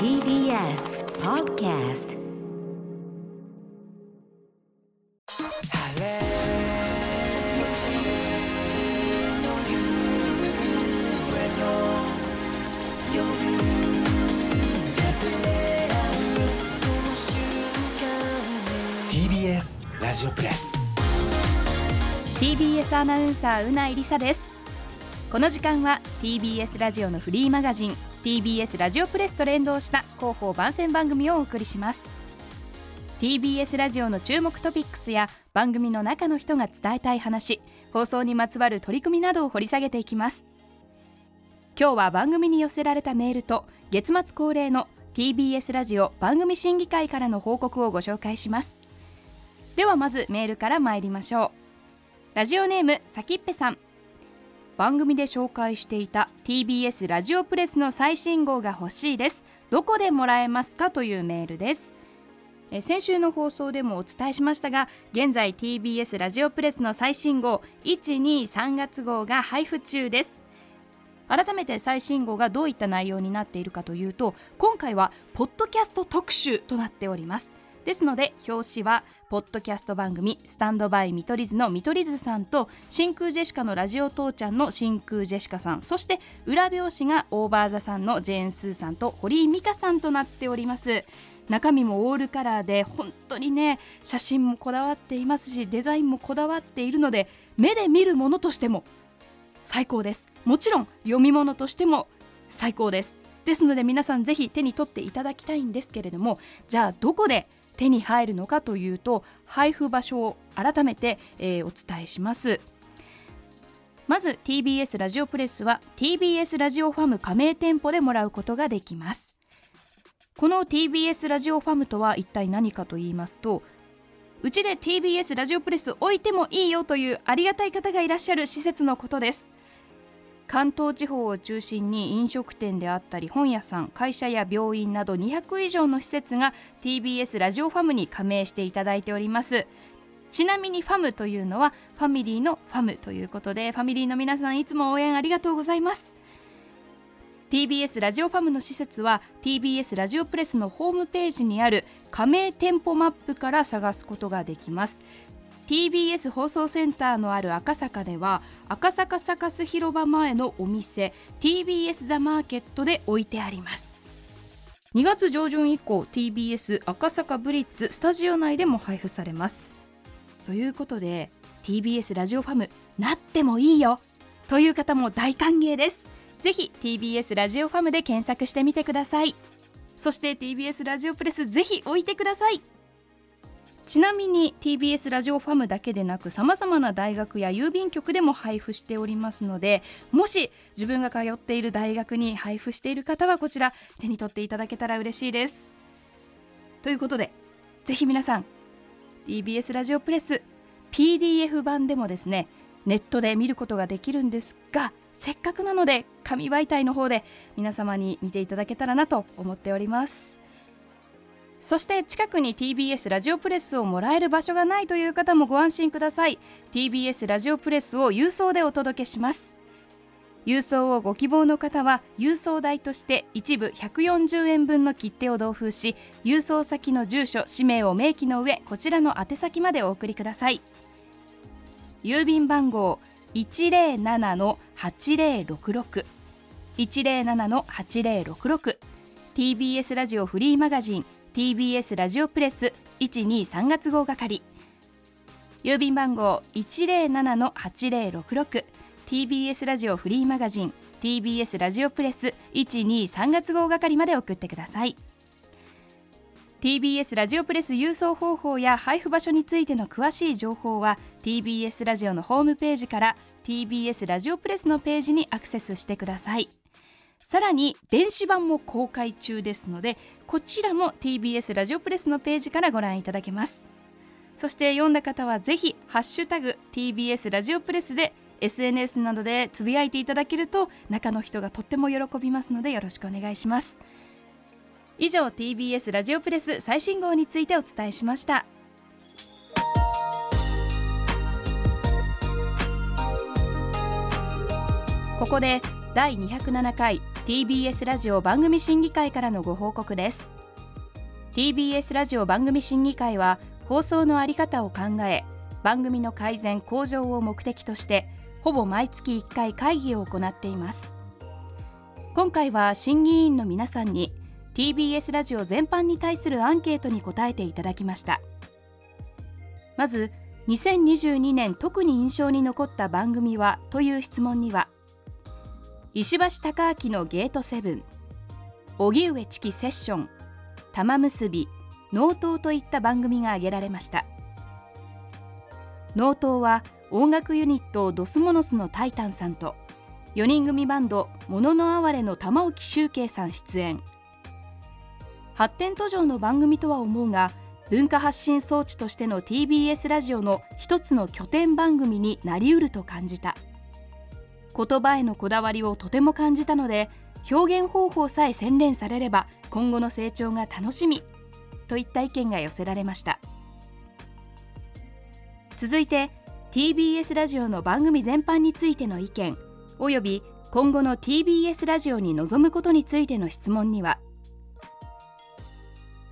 TBS Podcast. ラジオプレス。TBS アナウンサーうないりさです。この時間は TBS ラジオのフリーマガジン TBS ラジオプレスと連動した広報番宣番組をお送りします。TBS ラジオの注目トピックスや番組の中の人が伝えたい話放送にまつわる取り組みなどを掘り下げていきます。今日は番組に寄せられたメールと月末恒例の TBS ラジオ番組審議会からの報告をご紹介します。ではまずメールから参りましょう。ラジオネームさきっぺさん。番組で紹介していた TBS ラジオプレスの最新号が欲しいです。どこでもらえますかというメールです。え先週の放送でもお伝えしましたが現在 TBS ラジオプレスの最新号123月号が配布中です。改めて最新号がどういった内容になっているかというと今回はポッドキャスト特集となっております。ですので表紙はポッドキャスト番組「スタンドバイ見取り図」の見取り図さんと真空ジェシカのラジオ父ちゃんの真空ジェシカさんそして裏表紙がオーバーザさんのジェーン・スーさんと堀井美香さんとなっております。中身もオールカラーで本当にね写真もこだわっていますしデザインもこだわっているので目で見るものとしても最高です。もちろん読み物としても最高です。ですので皆さんぜひ手に取っていただきたいんですけれどもじゃあどこで手に入るのかというと配布場所を改めて、えー、お伝えします。まず TBS ラジオプレスは TBS ラジオファム加盟店舗でもらうことができます。この TBS ラジオファムとは一体何かと言いますとうちで TBS ラジオプレス置いてもいいよというありがたい方がいらっしゃる施設のことです。関東地方を中心に飲食店であったり本屋さん会社や病院など200以上の施設が TBS ラジオファムに加盟していただいております。ちなみにファムというのはファミリーのファムということでファミリーの皆さんいつも応援ありがとうございます。TBS ラジオファムの施設は TBS ラジオプレスのホームページにある加盟店舗マップから探すことができます。TBS 放送センターのある赤坂では赤坂サカス広場前のお店 TBS ザマーケットで置いてあります。2月上旬以降 TBS 赤坂ブリッツスタジオ内でも配布されます。ということで TBS ラジオファムなってもいいよ。という方も大歓迎です。ぜひ TBS ラジオファムで検索してみてください。そして TBS ラジオプレスぜひ置いてください。ちなみに TBS ラジオファムだけでなくさまざまな大学や郵便局でも配布しておりますのでもし自分が通っている大学に配布している方はこちら手に取っていただけたら嬉しいです。ということでぜひ皆さん TBS ラジオプレス PDF 版でもですねネットで見ることができるんですがせっかくなので紙媒体の方で皆様に見ていただけたらなと思っております。そして近くに TBS ラジオプレスをもらえる場所がないという方もご安心ください。TBS ラジオプレスを郵送でお届けします。郵送をご希望の方は郵送代として一部140円分の切手を同封し郵送先の住所氏名を明記の上こちらの宛先までお送りください。郵便番号107-8066 107-8066 TBS ラジオフリーマガジン TBS ラジオプレス123月号係郵便番号107-8066 TBS ラジオフリーマガジン TBS ラジオプレス123月号係まで送ってください。TBS ラジオプレス郵送方法や配布場所についての詳しい情報は TBS ラジオのホームページから TBS ラジオプレスのページにアクセスしてください。さらに電子版も公開中ですのでこちらも TBS ラジオプレスのページからご覧いただけます。そして読んだ方はぜひハッシュタグ TBS ラジオプレスで SNS などでつぶやいていただけると中の人がとっても喜びますのでよろしくお願いします。以上 TBS ラジオプレス最新号についてお伝えしました。ここで第207回 TBS ラジオ番組審議会からのご報告です。TBS ラジオ番組審議会は放送のあり方を考え番組の改善向上を目的としてほぼ毎月1回会議を行っています。今回は審議委員の皆さんに TBS ラジオ全般に対するアンケートに答えていただきました。まず2022年特に印象に残った番組はという質問には石橋貴明のゲートセブン。荻上チキセッション。玉結び。納刀といった番組が挙げられました。納刀は音楽ユニットドスモノスのタイタンさんと4人組バンドもののあわれの玉置周慶さん出演。発展途上の番組とは思うが文化発信装置としての TBS ラジオの一つの拠点番組になりうると感じた。言葉へのこだわりをとても感じたので表現方法さえ洗練されれば今後の成長が楽しみといった意見が寄せられました。続いて TBS ラジオの番組全般についての意見および今後の TBS ラジオに臨むことについての質問には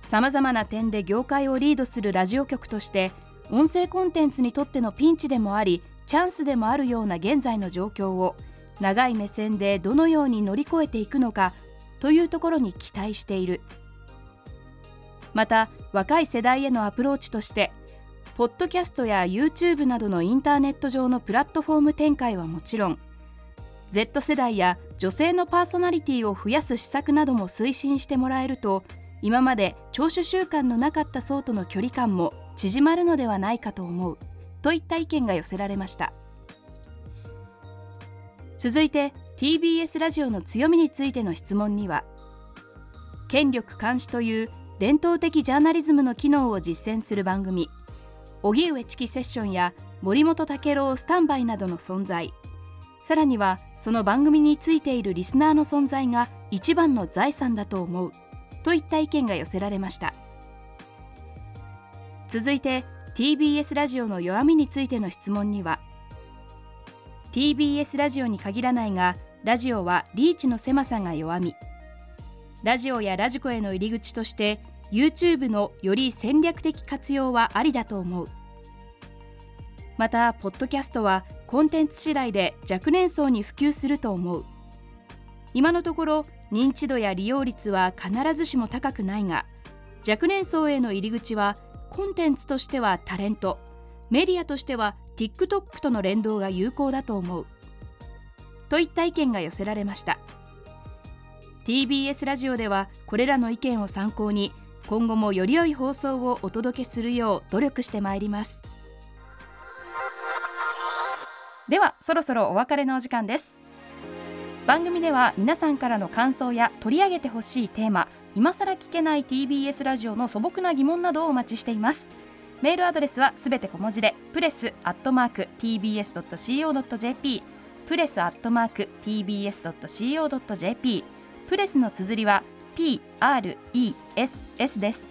さまざまな点で業界をリードするラジオ局として音声コンテンツにとってのピンチでもありチャンスでもあるような現在の状況を長い目線でどのように乗り越えていくのかというところに期待している。また若い世代へのアプローチとしてポッドキャストや YouTube などのインターネット上のプラットフォーム展開はもちろん Z 世代や女性のパーソナリティを増やす施策なども推進してもらえると今まで聴取習慣のなかった層との距離感も縮まるのではないかと思う。といった意見が寄せられました。続いて TBS ラジオの強みについての質問には権力監視という伝統的ジャーナリズムの機能を実践する番組荻上チキセッションや森本武郎スタンバイなどの存在さらにはその番組についているリスナーの存在が一番の財産だと思うといった意見が寄せられました。続いて TBS ラジオの弱みについての質問には TBS ラジオに限らないがラジオはリーチの狭さが弱み。ラジオやラジコへの入り口として YouTube のより戦略的活用はありだと思う。またポッドキャストはコンテンツ次第で若年層に普及すると思う。今のところ認知度や利用率は必ずしも高くないが若年層への入り口はコンテンツとしてはタレント。メディアとしては TikTok との連動が有効だと思う。といった意見が寄せられました。TBS ラジオではこれらの意見を参考に今後もより良い放送をお届けするよう努力してまいります。ではそろそろお別れのお時間です。番組では皆さんからの感想や取り上げてほしいテーマ今さら聞けない TBS ラジオの素朴な疑問などをお待ちしています。メールアドレスはすべて小文字でプレスアットマーク tbs.co.jp プレスアットマーク tbs.co.jp プレスの綴りは PRESS です。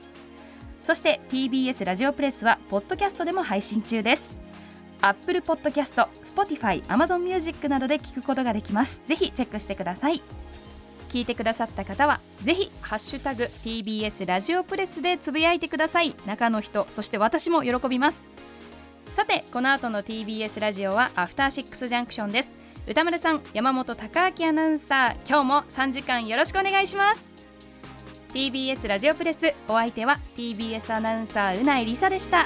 そして TBS ラジオプレスはポッドキャストでも配信中です。Apple Podcast、Spotify、Amazon Music などで聞くことができます。ぜひチェックしてください。聞いてくださった方はぜひハッシュタグ TBS ラジオプレスでつぶやいてください。中の人そして私も喜びます。さてこの後の TBS ラジオはアフターシックスジャンクションです。歌丸さん山本貴明アナウンサー今日も3時間よろしくお願いします。TBS ラジオプレスお相手は TBS アナウンサーうないりさでした。